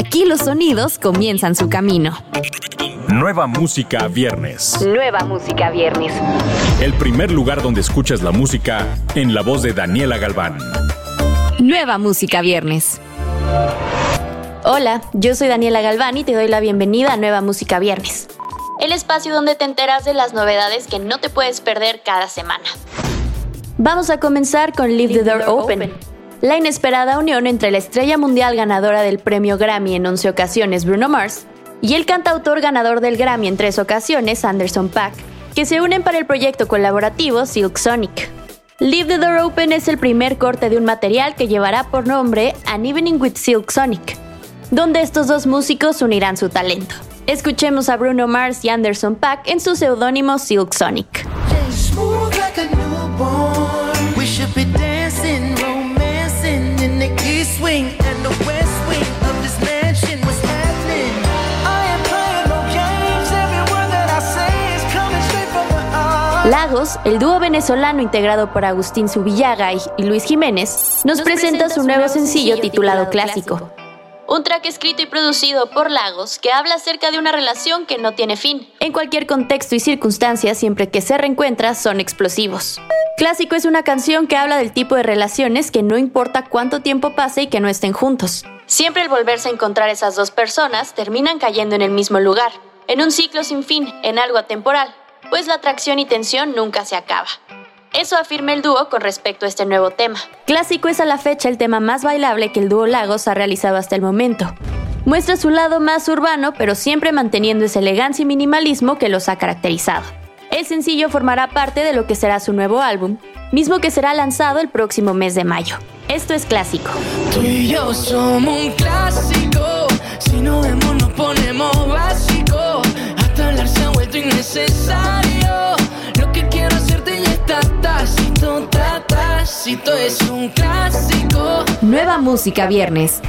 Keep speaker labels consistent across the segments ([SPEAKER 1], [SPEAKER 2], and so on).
[SPEAKER 1] Aquí los sonidos comienzan su camino.
[SPEAKER 2] Nueva música viernes.
[SPEAKER 1] Nueva música viernes.
[SPEAKER 2] El primer lugar donde escuchas la música en la voz de Daniela Galván.
[SPEAKER 1] Nueva música viernes.
[SPEAKER 3] Hola, yo soy Daniela Galván y te doy la bienvenida a Nueva Música Viernes. El espacio donde te enteras de las novedades que no te puedes perder cada semana. Vamos a comenzar con Leave the Door Open la inesperada unión entre la estrella mundial ganadora del premio Grammy en 11 ocasiones, Bruno Mars, y el cantautor ganador del Grammy en tres ocasiones, Anderson Paak, que se unen para el proyecto colaborativo Silk Sonic. Leave the Door Open es el primer corte de un material que llevará por nombre An Evening with Silk Sonic, donde estos dos músicos unirán su talento. Escuchemos a Bruno Mars y Anderson Paak en su seudónimo Silk Sonic. Lagos, el dúo venezolano integrado por Agustín Subillaga y Luis Jiménez, nos, presenta, su nuevo sencillo titulado Clásico. Un track escrito y producido por Lagos que habla acerca de una relación que no tiene fin. En cualquier contexto y circunstancia, siempre que se reencuentra, son explosivos. Clásico es una canción que habla del tipo de relaciones que no importa cuánto tiempo pase y que no estén juntos. Siempre el volverse a encontrar esas dos personas terminan cayendo en el mismo lugar, en un ciclo sin fin, en algo atemporal, pues la atracción y tensión nunca se acaba. Eso afirma el dúo con respecto a este nuevo tema. Clásico es a la fecha el tema más bailable que el dúo Lagos ha realizado hasta el momento. Muestra su lado más urbano, pero siempre manteniendo esa elegancia y minimalismo que los ha caracterizado. El sencillo formará parte de lo que será su nuevo álbum, mismo que será lanzado el próximo mes de mayo. Esto es clásico.
[SPEAKER 4] Tú y yo somos un clásico, si no vemos nos ponemos básico, hasta hablar se ha vuelto innecesario. Es un clásico.
[SPEAKER 1] Nueva música viernes.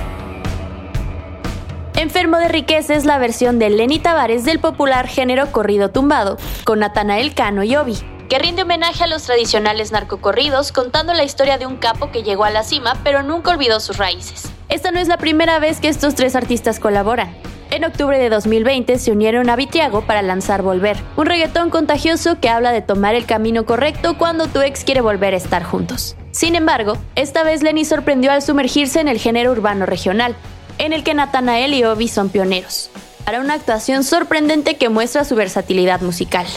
[SPEAKER 3] Enfermo de riqueza es la versión de Lenny Tavares del popular género corrido tumbado, con Natanael Cano y Obi, que rinde homenaje a los tradicionales narcocorridos contando la historia de un capo que llegó a la cima pero nunca olvidó sus raíces. Esta no es la primera vez que estos tres artistas colaboran. En octubre de 2020 se unieron a Vitiago para lanzar Volver, un reggaetón contagioso que habla de tomar el camino correcto cuando tu ex quiere volver a estar juntos. Sin embargo, esta vez Lenny sorprendió al sumergirse en el género urbano regional, en el que Natanael y Obi son pioneros, para una actuación sorprendente que muestra su versatilidad musical.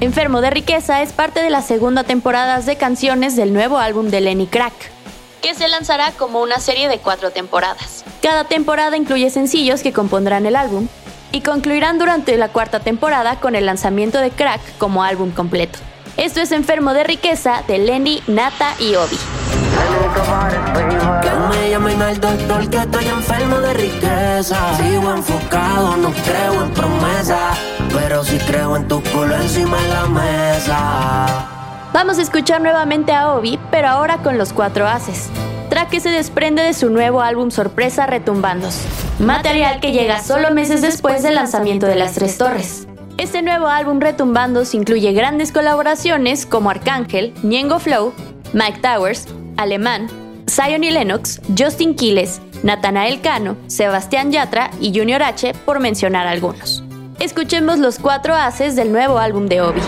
[SPEAKER 3] Enfermo de Riqueza es parte de las segunda temporadas de canciones del nuevo álbum de Lenny Crack, que se lanzará como una serie de cuatro temporadas. Cada temporada incluye sencillos que compondrán el álbum y concluirán durante la cuarta temporada con el lanzamiento de Crack como álbum completo. Esto es Enfermo de Riqueza de Lenny, Nata y Obi.
[SPEAKER 4] Que me llamen al doctor que estoy enfermo de riqueza. Sigo enfocado, no creo en promesa. Pero sí creo en tu culo encima de la mesa.
[SPEAKER 3] Vamos a escuchar nuevamente a Obi, pero ahora con los cuatro haces track que se desprende de su nuevo álbum sorpresa Retumbandos, material que llega solo meses después del lanzamiento de Las Tres Torres. Este nuevo álbum Retumbandos incluye grandes colaboraciones como Arcángel, Ñengo Flow, Mike Towers, Alemán, Zion y Lennox, Justin Quiles, Natanael Cano, Sebastián Yatra y Junior H, por mencionar algunos. Escuchemos los cuatro haces del nuevo álbum de Obi.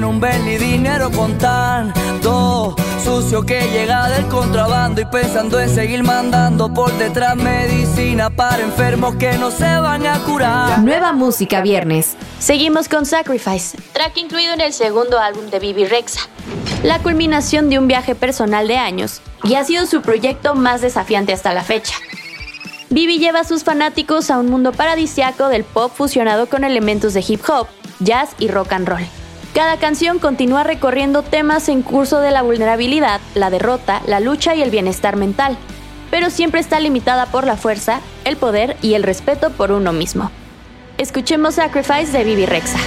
[SPEAKER 4] En un Bentley dinero contando Sucio que llega del contrabando y pensando en seguir mandando por detrás medicina para enfermos que no se van a curar.
[SPEAKER 1] Nueva música viernes.
[SPEAKER 3] Seguimos con Sacrifice, track incluido en el segundo álbum de Bibi Rexa. La culminación de un viaje personal de años y ha sido su proyecto más desafiante hasta la fecha. Bibi lleva a sus fanáticos a un mundo paradisiaco del pop fusionado con elementos de hip hop, jazz y rock and roll. Cada canción continúa recorriendo temas en curso de la vulnerabilidad, la derrota, la lucha y el bienestar mental, pero siempre está limitada por la fuerza, el poder y el respeto por uno mismo. Escuchemos Sacrifice de Bibi Rexa.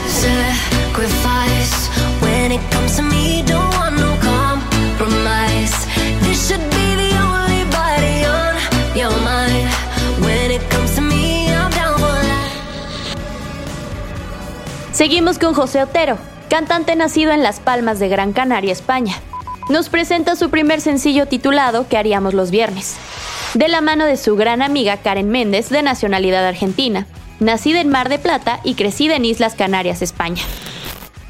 [SPEAKER 3] Seguimos con José Otero, cantante nacido en Las Palmas de Gran Canaria, España. Nos presenta su primer sencillo titulado ¿Qué haríamos los viernes? de la mano de su gran amiga Karen Méndez, de nacionalidad argentina, nacida en Mar de Plata y crecida en Islas Canarias, España.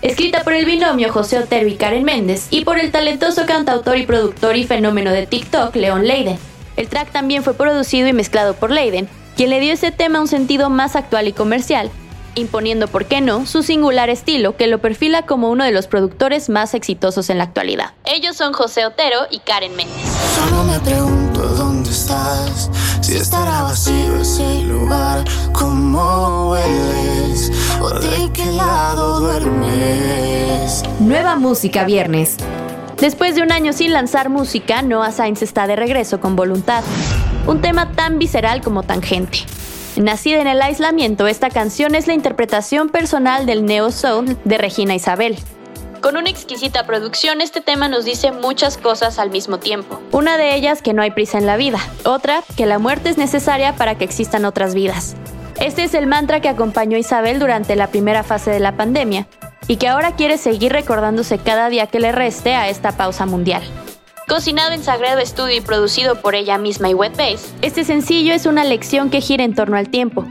[SPEAKER 3] Escrita por el binomio José Otero y Karen Méndez y por el talentoso cantautor y productor y fenómeno de TikTok Leon Leiden. El track también fue producido y mezclado por Leiden, quien le dio ese tema un sentido más actual y comercial, imponiendo, por qué no, su singular estilo que lo perfila como uno de los productores más exitosos en la actualidad. Ellos son José Otero y Karen Méndez.
[SPEAKER 5] Solo me pregunto dónde estás, si estará vacío ese lugar, cómo hueles, o de qué lado duermes.
[SPEAKER 1] Nueva música viernes.
[SPEAKER 3] Después de un año sin lanzar música, Noah Sainz está de regreso con voluntad. Un tema tan visceral como tangente. Nacida en el aislamiento, esta canción es la interpretación personal del neo soul de Regina Isabel. Con una exquisita producción, este tema nos dice muchas cosas al mismo tiempo. Una de ellas que no hay prisa en la vida, otra que la muerte es necesaria para que existan otras vidas. Este es el mantra que acompañó a Isabel durante la primera fase de la pandemia y que ahora quiere seguir recordándose cada día que le reste a esta pausa mundial. Cocinado en Sagrado Estudio y producido por ella misma y Wetbase, este sencillo es una lección que gira en torno al tiempo,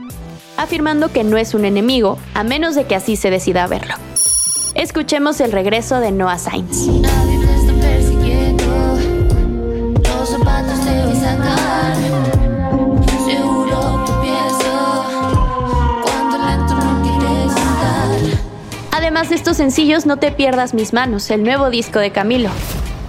[SPEAKER 3] afirmando que no es un enemigo, a menos de que así se decida verlo. Escuchemos el regreso de Noah Sainz.
[SPEAKER 5] Nadie te está persiguiendo, los zapatos te voy a sacar. Seguro tu pienso, cuando lento no quieres andar.
[SPEAKER 3] Además de estos sencillos, no te pierdas Mis Manos, el nuevo disco de Camilo.